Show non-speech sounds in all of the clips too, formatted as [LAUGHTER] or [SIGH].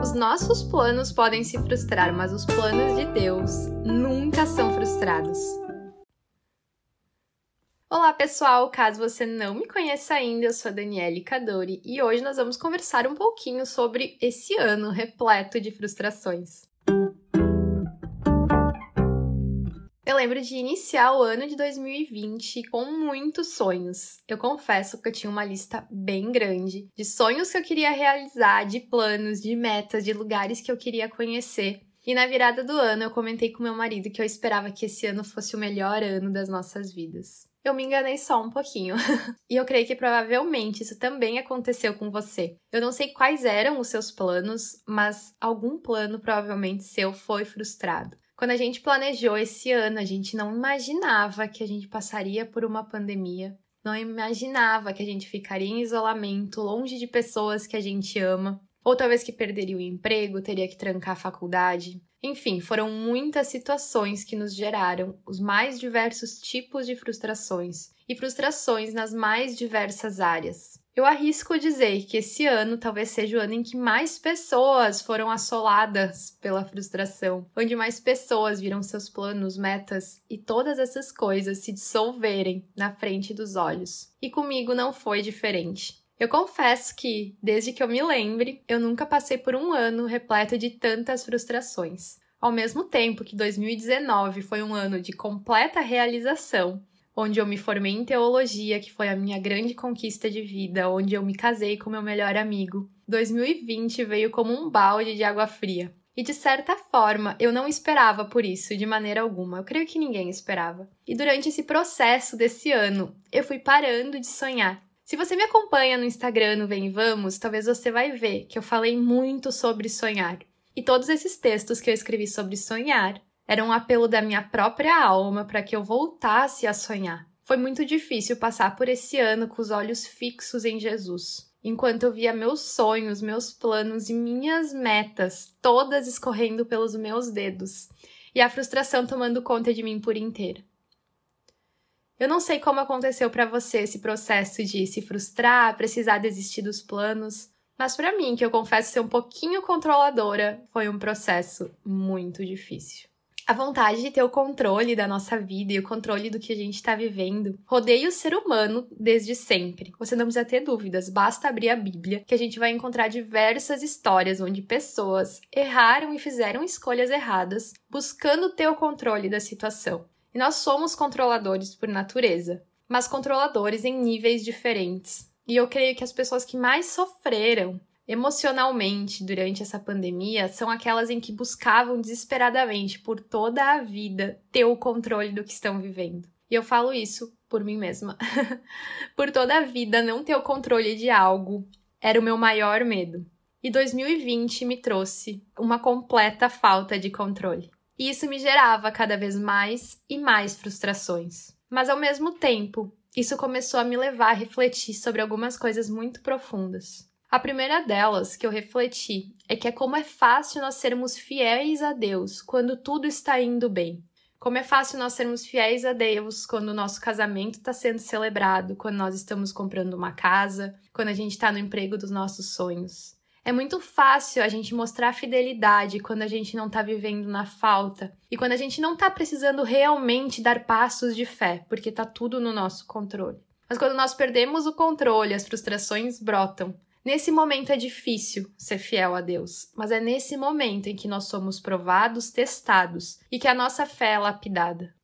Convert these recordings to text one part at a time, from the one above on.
Os nossos planos podem se frustrar, mas os planos de Deus nunca são frustrados. Olá, pessoal! Caso você não me conheça ainda, eu sou a Daniele Cadori e hoje nós vamos conversar um pouquinho sobre esse ano repleto de frustrações. Lembro de iniciar o ano de 2020 com muitos sonhos. Eu confesso que eu tinha uma lista bem grande de sonhos que eu queria realizar, de planos, de metas, de lugares que eu queria conhecer. E na virada do ano eu comentei com meu marido que eu esperava que esse ano fosse o melhor ano das nossas vidas. Eu me enganei só um pouquinho. [LAUGHS] e eu creio que provavelmente isso também aconteceu com você. Eu não sei quais eram os seus planos, mas algum plano provavelmente seu foi frustrado. Quando a gente planejou esse ano, a gente não imaginava que a gente passaria por uma pandemia, não imaginava que a gente ficaria em isolamento, longe de pessoas que a gente ama, ou talvez que perderia o emprego, teria que trancar a faculdade. Enfim, foram muitas situações que nos geraram os mais diversos tipos de frustrações e frustrações nas mais diversas áreas. Eu arrisco dizer que esse ano talvez seja o ano em que mais pessoas foram assoladas pela frustração, onde mais pessoas viram seus planos, metas e todas essas coisas se dissolverem na frente dos olhos. E comigo não foi diferente. Eu confesso que, desde que eu me lembre, eu nunca passei por um ano repleto de tantas frustrações. Ao mesmo tempo que 2019 foi um ano de completa realização, onde eu me formei em teologia, que foi a minha grande conquista de vida, onde eu me casei com meu melhor amigo. 2020 veio como um balde de água fria. E de certa forma, eu não esperava por isso de maneira alguma. Eu creio que ninguém esperava. E durante esse processo desse ano, eu fui parando de sonhar. Se você me acompanha no Instagram, no Vem Vamos, talvez você vai ver que eu falei muito sobre sonhar. E todos esses textos que eu escrevi sobre sonhar era um apelo da minha própria alma para que eu voltasse a sonhar. Foi muito difícil passar por esse ano com os olhos fixos em Jesus, enquanto eu via meus sonhos, meus planos e minhas metas todas escorrendo pelos meus dedos e a frustração tomando conta de mim por inteiro. Eu não sei como aconteceu para você esse processo de se frustrar, precisar desistir dos planos, mas para mim, que eu confesso ser um pouquinho controladora, foi um processo muito difícil. A vontade de ter o controle da nossa vida e o controle do que a gente está vivendo rodeia o ser humano desde sempre. Você não precisa ter dúvidas, basta abrir a Bíblia que a gente vai encontrar diversas histórias onde pessoas erraram e fizeram escolhas erradas, buscando ter o controle da situação. E nós somos controladores por natureza, mas controladores em níveis diferentes. E eu creio que as pessoas que mais sofreram emocionalmente durante essa pandemia são aquelas em que buscavam desesperadamente por toda a vida ter o controle do que estão vivendo. E eu falo isso por mim mesma. [LAUGHS] por toda a vida não ter o controle de algo era o meu maior medo. E 2020 me trouxe uma completa falta de controle. E isso me gerava cada vez mais e mais frustrações. Mas ao mesmo tempo, isso começou a me levar a refletir sobre algumas coisas muito profundas. A primeira delas que eu refleti é que é como é fácil nós sermos fiéis a Deus quando tudo está indo bem. Como é fácil nós sermos fiéis a Deus quando o nosso casamento está sendo celebrado, quando nós estamos comprando uma casa, quando a gente está no emprego dos nossos sonhos. É muito fácil a gente mostrar fidelidade quando a gente não está vivendo na falta e quando a gente não está precisando realmente dar passos de fé, porque está tudo no nosso controle. Mas quando nós perdemos o controle, as frustrações brotam. Nesse momento é difícil ser fiel a Deus, mas é nesse momento em que nós somos provados, testados e que a nossa fé é lapidada.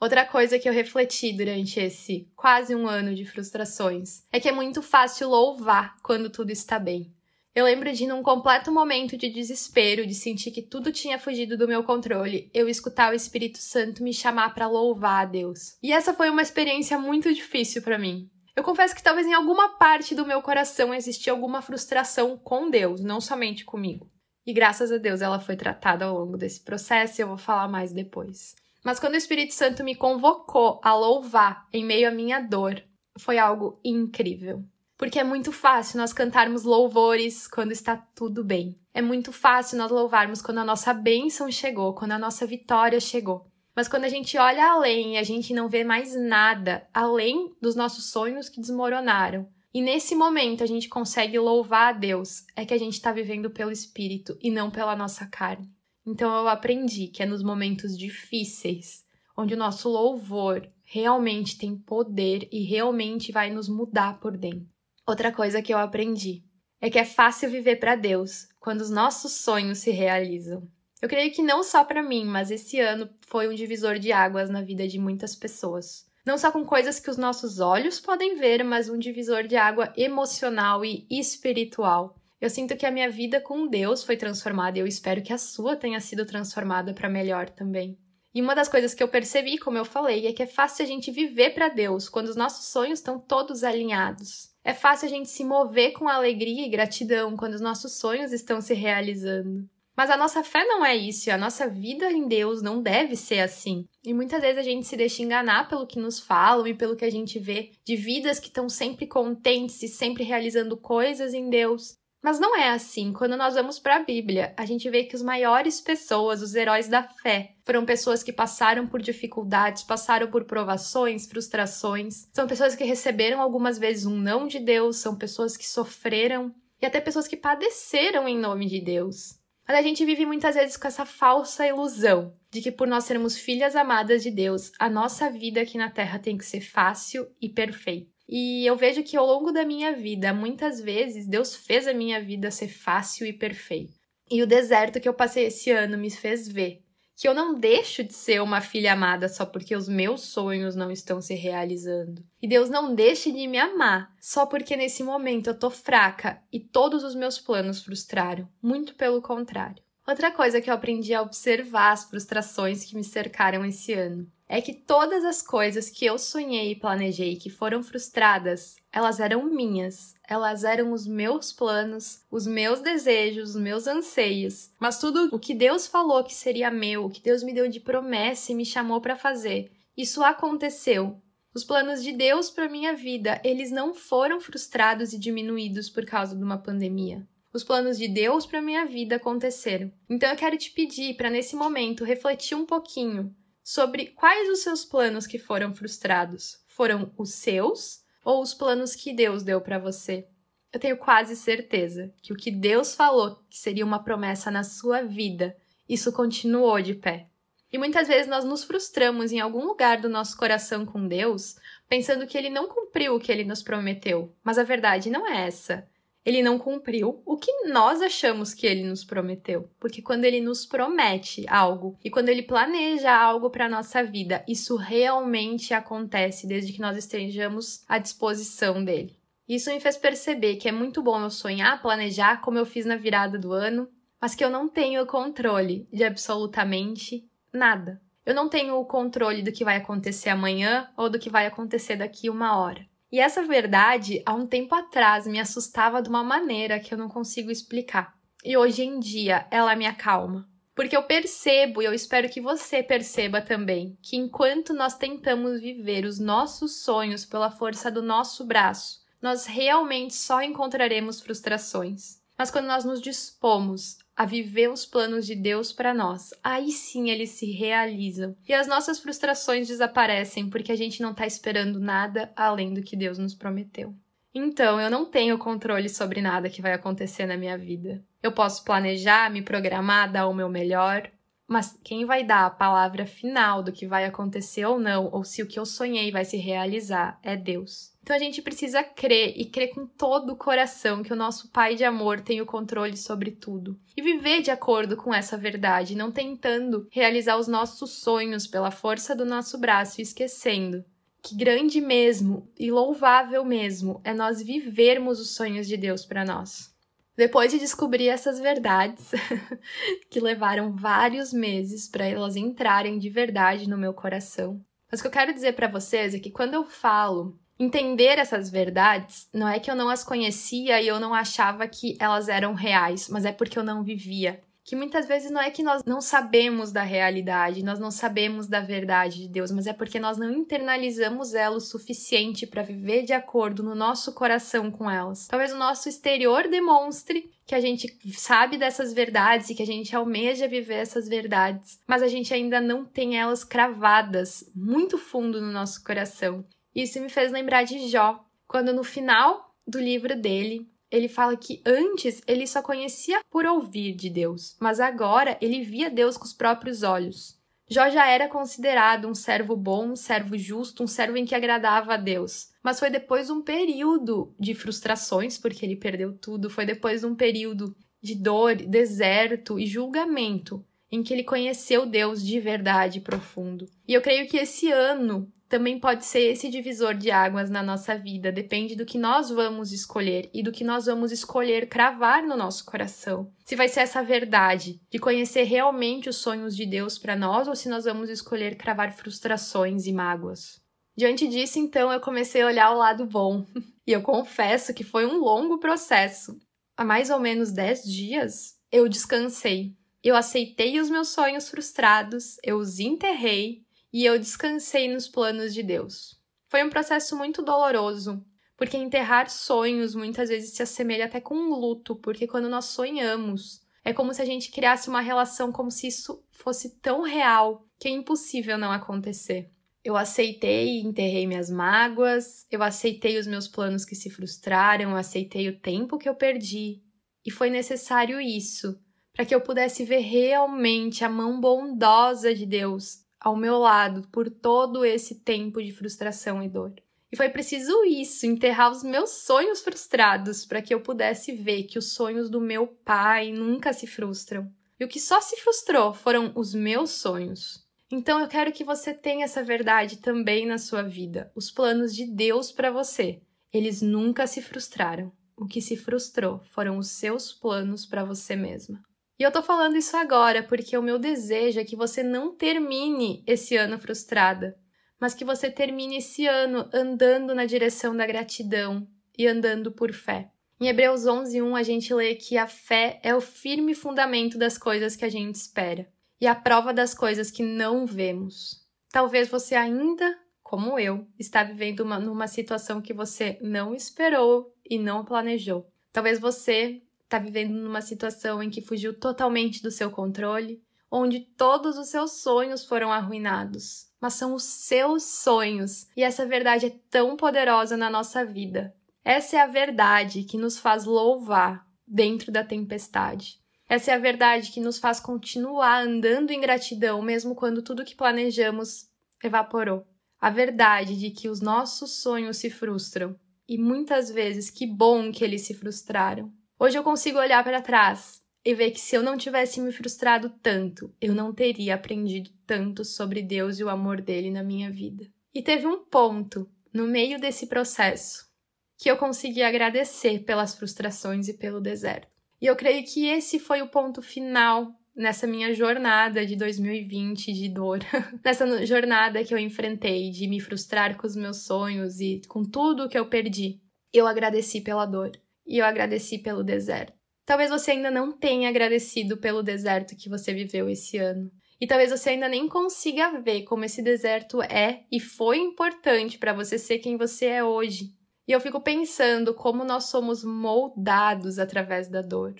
Outra coisa que eu refleti durante esse quase um ano de frustrações é que é muito fácil louvar quando tudo está bem. Eu lembro de, num completo momento de desespero, de sentir que tudo tinha fugido do meu controle, eu escutar o Espírito Santo me chamar para louvar a Deus. E essa foi uma experiência muito difícil para mim. Eu confesso que talvez em alguma parte do meu coração existia alguma frustração com Deus, não somente comigo. E graças a Deus ela foi tratada ao longo desse processo e eu vou falar mais depois. Mas quando o Espírito Santo me convocou a louvar em meio à minha dor, foi algo incrível. Porque é muito fácil nós cantarmos louvores quando está tudo bem. É muito fácil nós louvarmos quando a nossa bênção chegou, quando a nossa vitória chegou. Mas quando a gente olha além e a gente não vê mais nada além dos nossos sonhos que desmoronaram, E nesse momento a gente consegue louvar a Deus, é que a gente está vivendo pelo Espírito e não pela nossa carne. Então eu aprendi que é nos momentos difíceis, onde o nosso louvor realmente tem poder e realmente vai nos mudar por dentro. Outra coisa que eu aprendi é que é fácil viver para Deus quando os nossos sonhos se realizam. Eu creio que não só para mim, mas esse ano foi um divisor de águas na vida de muitas pessoas. Não só com coisas que os nossos olhos podem ver, mas um divisor de água emocional e espiritual. Eu sinto que a minha vida com Deus foi transformada e eu espero que a sua tenha sido transformada para melhor também. E uma das coisas que eu percebi, como eu falei, é que é fácil a gente viver para Deus quando os nossos sonhos estão todos alinhados. É fácil a gente se mover com alegria e gratidão quando os nossos sonhos estão se realizando. Mas a nossa fé não é isso, a nossa vida em Deus não deve ser assim. E muitas vezes a gente se deixa enganar pelo que nos falam e pelo que a gente vê de vidas que estão sempre contentes e sempre realizando coisas em Deus. Mas não é assim. Quando nós vamos para a Bíblia, a gente vê que os maiores pessoas, os heróis da fé, foram pessoas que passaram por dificuldades, passaram por provações, frustrações. São pessoas que receberam algumas vezes um não de Deus, são pessoas que sofreram e até pessoas que padeceram em nome de Deus. Mas a gente vive muitas vezes com essa falsa ilusão de que por nós sermos filhas amadas de Deus, a nossa vida aqui na Terra tem que ser fácil e perfeita. E eu vejo que ao longo da minha vida, muitas vezes, Deus fez a minha vida ser fácil e perfeita. E o deserto que eu passei esse ano me fez ver que eu não deixo de ser uma filha amada só porque os meus sonhos não estão se realizando. E Deus não deixe de me amar só porque nesse momento eu tô fraca e todos os meus planos frustraram. Muito pelo contrário. Outra coisa que eu aprendi a observar as frustrações que me cercaram esse ano é que todas as coisas que eu sonhei e planejei que foram frustradas, elas eram minhas, elas eram os meus planos, os meus desejos, os meus anseios. Mas tudo o que Deus falou que seria meu, o que Deus me deu de promessa e me chamou para fazer, isso aconteceu. Os planos de Deus para minha vida, eles não foram frustrados e diminuídos por causa de uma pandemia. Os planos de Deus para minha vida aconteceram. Então eu quero te pedir para nesse momento refletir um pouquinho sobre quais os seus planos que foram frustrados. Foram os seus ou os planos que Deus deu para você? Eu tenho quase certeza que o que Deus falou que seria uma promessa na sua vida, isso continuou de pé. E muitas vezes nós nos frustramos em algum lugar do nosso coração com Deus, pensando que ele não cumpriu o que ele nos prometeu. Mas a verdade não é essa ele não cumpriu o que nós achamos que ele nos prometeu. Porque quando ele nos promete algo e quando ele planeja algo para nossa vida, isso realmente acontece desde que nós estejamos à disposição dele. Isso me fez perceber que é muito bom eu sonhar, planejar, como eu fiz na virada do ano, mas que eu não tenho controle de absolutamente nada. Eu não tenho o controle do que vai acontecer amanhã ou do que vai acontecer daqui uma hora. E essa verdade, há um tempo atrás, me assustava de uma maneira que eu não consigo explicar. E hoje em dia, ela me acalma. Porque eu percebo, e eu espero que você perceba também, que enquanto nós tentamos viver os nossos sonhos pela força do nosso braço, nós realmente só encontraremos frustrações. Mas quando nós nos dispomos a viver os planos de Deus para nós, aí sim eles se realizam. E as nossas frustrações desaparecem porque a gente não está esperando nada além do que Deus nos prometeu. Então, eu não tenho controle sobre nada que vai acontecer na minha vida. Eu posso planejar, me programar, dar o meu melhor, mas quem vai dar a palavra final do que vai acontecer ou não, ou se o que eu sonhei vai se realizar, é Deus. Então a gente precisa crer e crer com todo o coração que o nosso Pai de amor tem o controle sobre tudo. E viver de acordo com essa verdade, não tentando realizar os nossos sonhos pela força do nosso braço e esquecendo que grande mesmo e louvável mesmo é nós vivermos os sonhos de Deus para nós. Depois de descobrir essas verdades, [LAUGHS] que levaram vários meses para elas entrarem de verdade no meu coração. Mas o que eu quero dizer para vocês é que quando eu falo Entender essas verdades não é que eu não as conhecia e eu não achava que elas eram reais, mas é porque eu não vivia. Que muitas vezes não é que nós não sabemos da realidade, nós não sabemos da verdade de Deus, mas é porque nós não internalizamos ela o suficiente para viver de acordo no nosso coração com elas. Talvez o nosso exterior demonstre que a gente sabe dessas verdades e que a gente almeja viver essas verdades, mas a gente ainda não tem elas cravadas muito fundo no nosso coração. Isso me fez lembrar de Jó, quando no final do livro dele, ele fala que antes ele só conhecia por ouvir de Deus, mas agora ele via Deus com os próprios olhos. Jó já era considerado um servo bom, um servo justo, um servo em que agradava a Deus. Mas foi depois de um período de frustrações, porque ele perdeu tudo, foi depois de um período de dor, deserto e julgamento, em que ele conheceu Deus de verdade profundo. E eu creio que esse ano também pode ser esse divisor de águas na nossa vida, depende do que nós vamos escolher e do que nós vamos escolher cravar no nosso coração. Se vai ser essa verdade de conhecer realmente os sonhos de Deus para nós ou se nós vamos escolher cravar frustrações e mágoas. Diante disso, então, eu comecei a olhar o lado bom. [LAUGHS] E eu confesso que foi um longo processo. Há mais ou menos 10 dias, eu descansei. Eu aceitei os meus sonhos frustrados, eu os enterrei e eu descansei nos planos de Deus. Foi um processo muito doloroso, porque enterrar sonhos muitas vezes se assemelha até com um luto, porque quando nós sonhamos, é como se a gente criasse uma relação como se isso fosse tão real que é impossível não acontecer. Eu aceitei e enterrei minhas mágoas, eu aceitei os meus planos que se frustraram, eu aceitei o tempo que eu perdi. E foi necessário isso para que eu pudesse ver realmente a mão bondosa de Deus ao meu lado por todo esse tempo de frustração e dor. E foi preciso isso, enterrar os meus sonhos frustrados, para que eu pudesse ver que os sonhos do meu pai nunca se frustram. E o que só se frustrou foram os meus sonhos. Então eu quero que você tenha essa verdade também na sua vida. Os planos de Deus para você, eles nunca se frustraram. O que se frustrou foram os seus planos para você mesma. E eu tô falando isso agora porque o meu desejo é que você não termine esse ano frustrada, mas que você termine esse ano andando na direção da gratidão e andando por fé. Em Hebreus 11:1 a gente lê que a fé é o firme fundamento das coisas que a gente espera e a prova das coisas que não vemos. Talvez você ainda, como eu, está vivendo uma, numa situação que você não esperou e não planejou. Talvez você está vivendo numa situação em que fugiu totalmente do seu controle, onde todos os seus sonhos foram arruinados. Mas são os seus sonhos, e essa verdade é tão poderosa na nossa vida. Essa é a verdade que nos faz louvar dentro da tempestade. Essa é a verdade que nos faz continuar andando em gratidão, mesmo quando tudo que planejamos evaporou. A verdade de que os nossos sonhos se frustram. E muitas vezes, que bom que eles se frustraram. Hoje eu consigo olhar para trás e ver que se eu não tivesse me frustrado tanto, eu não teria aprendido tanto sobre Deus e o amor dele na minha vida. E teve um ponto no meio desse processo que eu consegui agradecer pelas frustrações e pelo deserto. E eu creio que esse foi o ponto final nessa minha jornada de 2020 de dor, [LAUGHS] nessa jornada que eu enfrentei de me frustrar com os meus sonhos e com tudo que eu perdi. Eu agradeci pela dor e eu agradeci pelo deserto. Talvez você ainda não tenha agradecido pelo deserto que você viveu esse ano. E talvez você ainda nem consiga ver como esse deserto é e foi importante para você ser quem você é hoje. E eu fico pensando como nós somos moldados através da dor.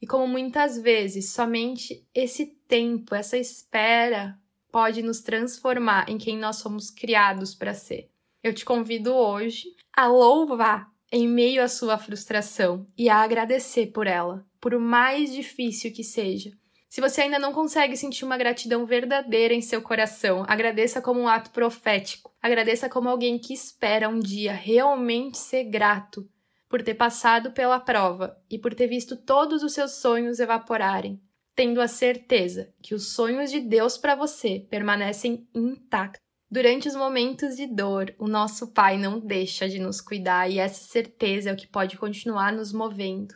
E como muitas vezes somente esse tempo, essa espera, pode nos transformar em quem nós somos criados para ser. Eu te convido hoje a louvar em meio à sua frustração e a agradecer por ela, por mais difícil que seja. Se você ainda não consegue sentir uma gratidão verdadeira em seu coração, agradeça como um ato profético. Agradeça como alguém que espera um dia realmente ser grato por ter passado pela prova e por ter visto todos os seus sonhos evaporarem, tendo a certeza que os sonhos de Deus para você permanecem intactos. Durante os momentos de dor, o nosso Pai não deixa de nos cuidar e essa certeza é o que pode continuar nos movendo.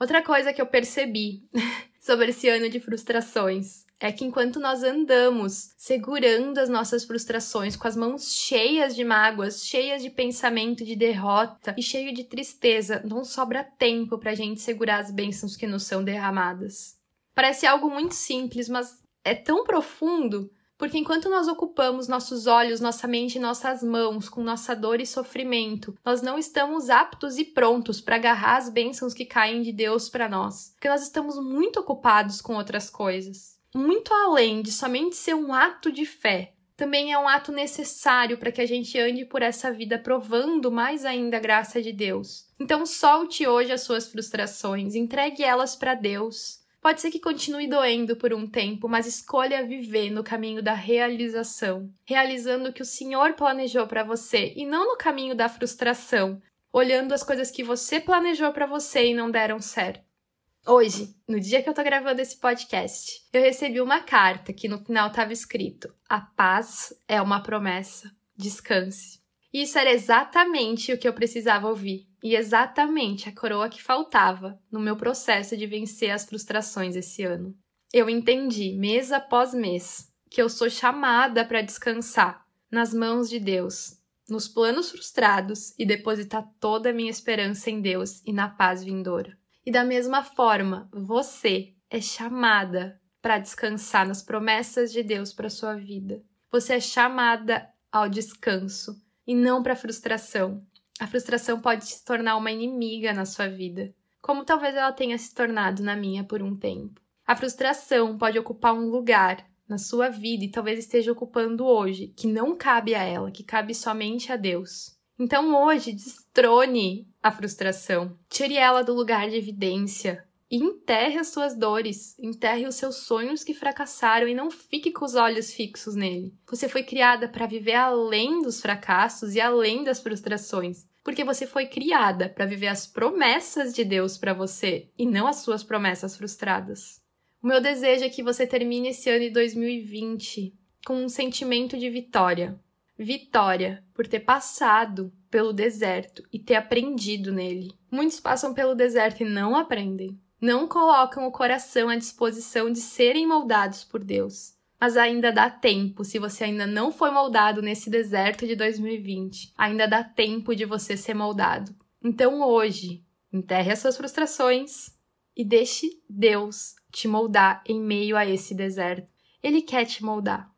Outra coisa que eu percebi [LAUGHS] sobre esse ano de frustrações é que enquanto nós andamos segurando as nossas frustrações com as mãos cheias de mágoas, cheias de pensamento de derrota e cheio de tristeza, não sobra tempo para a gente segurar as bênçãos que nos são derramadas. Parece algo muito simples, mas é tão profundo porque enquanto nós ocupamos nossos olhos, nossa mente e nossas mãos com nossa dor e sofrimento, nós não estamos aptos e prontos para agarrar as bênçãos que caem de Deus para nós. Porque nós estamos muito ocupados com outras coisas. Muito além de somente ser um ato de fé, também é um ato necessário para que a gente ande por essa vida provando mais ainda a graça de Deus. Então solte hoje as suas frustrações, entregue elas para Deus. Pode ser que continue doendo por um tempo, mas escolha viver no caminho da realização, realizando o que o Senhor planejou para você e não no caminho da frustração, olhando as coisas que você planejou para você e não deram certo. Hoje, no dia que eu tô gravando esse podcast, eu recebi uma carta que no final estava escrito: A paz é uma promessa, descanse. E isso era exatamente o que eu precisava ouvir e exatamente a coroa que faltava no meu processo de vencer as frustrações esse ano. Eu entendi, mês após mês, que eu sou chamada para descansar nas mãos de Deus, nos planos frustrados e depositar toda a minha esperança em Deus e na paz vindoura. E da mesma forma, você é chamada para descansar nas promessas de Deus para sua vida. Você é chamada ao descanso e não para frustração, a frustração pode se tornar uma inimiga na sua vida, como talvez ela tenha se tornado na minha por um tempo. A frustração pode ocupar um lugar na sua vida e talvez esteja ocupando hoje, que não cabe a ela, que cabe somente a Deus. Então hoje, destrone a frustração, tire ela do lugar de evidência e enterre as suas dores, enterre os seus sonhos que fracassaram e não fique com os olhos fixos nele. Você foi criada para viver além dos fracassos e além das frustrações porque você foi criada para viver as promessas de Deus para você e não as suas promessas frustradas. O meu desejo é que você termine esse ano de 2020 com um sentimento de vitória. Vitória por ter passado pelo deserto e ter aprendido nele. Muitos passam pelo deserto e não aprendem. Não colocam o coração à disposição de serem moldados por Deus mas ainda dá tempo. Se você ainda não foi moldado nesse deserto de 2020, ainda dá tempo de você ser moldado. Então hoje, enterre as suas frustrações e deixe Deus te moldar em meio a esse deserto. Ele quer te moldar.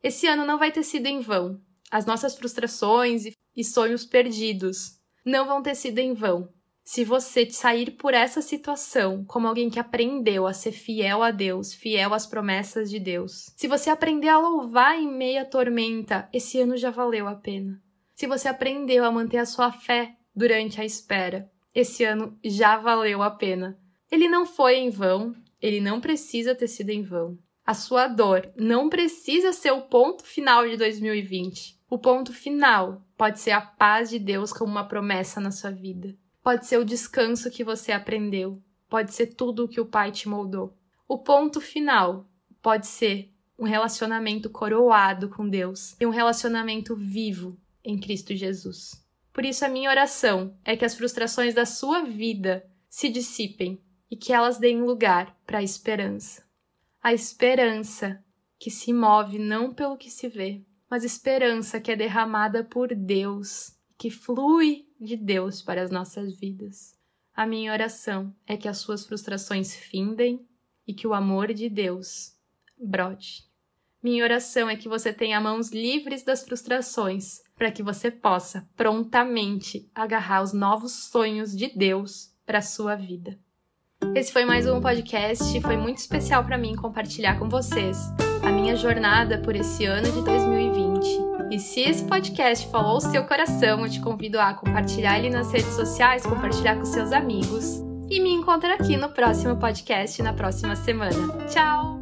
Esse ano não vai ter sido em vão. As nossas frustrações e sonhos perdidos não vão ter sido em vão. Se você sair por essa situação como alguém que aprendeu a ser fiel a Deus, fiel às promessas de Deus, se você aprender a louvar em meio à tormenta, esse ano já valeu a pena. Se você aprendeu a manter a sua fé durante a espera, esse ano já valeu a pena. Ele não foi em vão, ele não precisa ter sido em vão. A sua dor não precisa ser o ponto final de 2020. O ponto final pode ser a paz de Deus como uma promessa na sua vida. Pode ser o descanso que você aprendeu, pode ser tudo o que o pai te moldou. O ponto final pode ser um relacionamento coroado com Deus e um relacionamento vivo em Cristo Jesus. Por isso, a minha oração é que as frustrações da sua vida se dissipem e que elas deem lugar para a esperança. A esperança que se move não pelo que se vê, mas esperança que é derramada por Deus que flui de Deus para as nossas vidas. A minha oração é que as suas frustrações findem e que o amor de Deus brote. Minha oração é que você tenha mãos livres das frustrações, para que você possa prontamente agarrar os novos sonhos de Deus para sua vida. Esse foi mais um podcast, foi muito especial para mim compartilhar com vocês a minha jornada por esse ano de 2020 e se esse podcast falou o seu coração, eu te convido a compartilhar ele nas redes sociais, compartilhar com seus amigos. E me encontra aqui no próximo podcast na próxima semana. Tchau!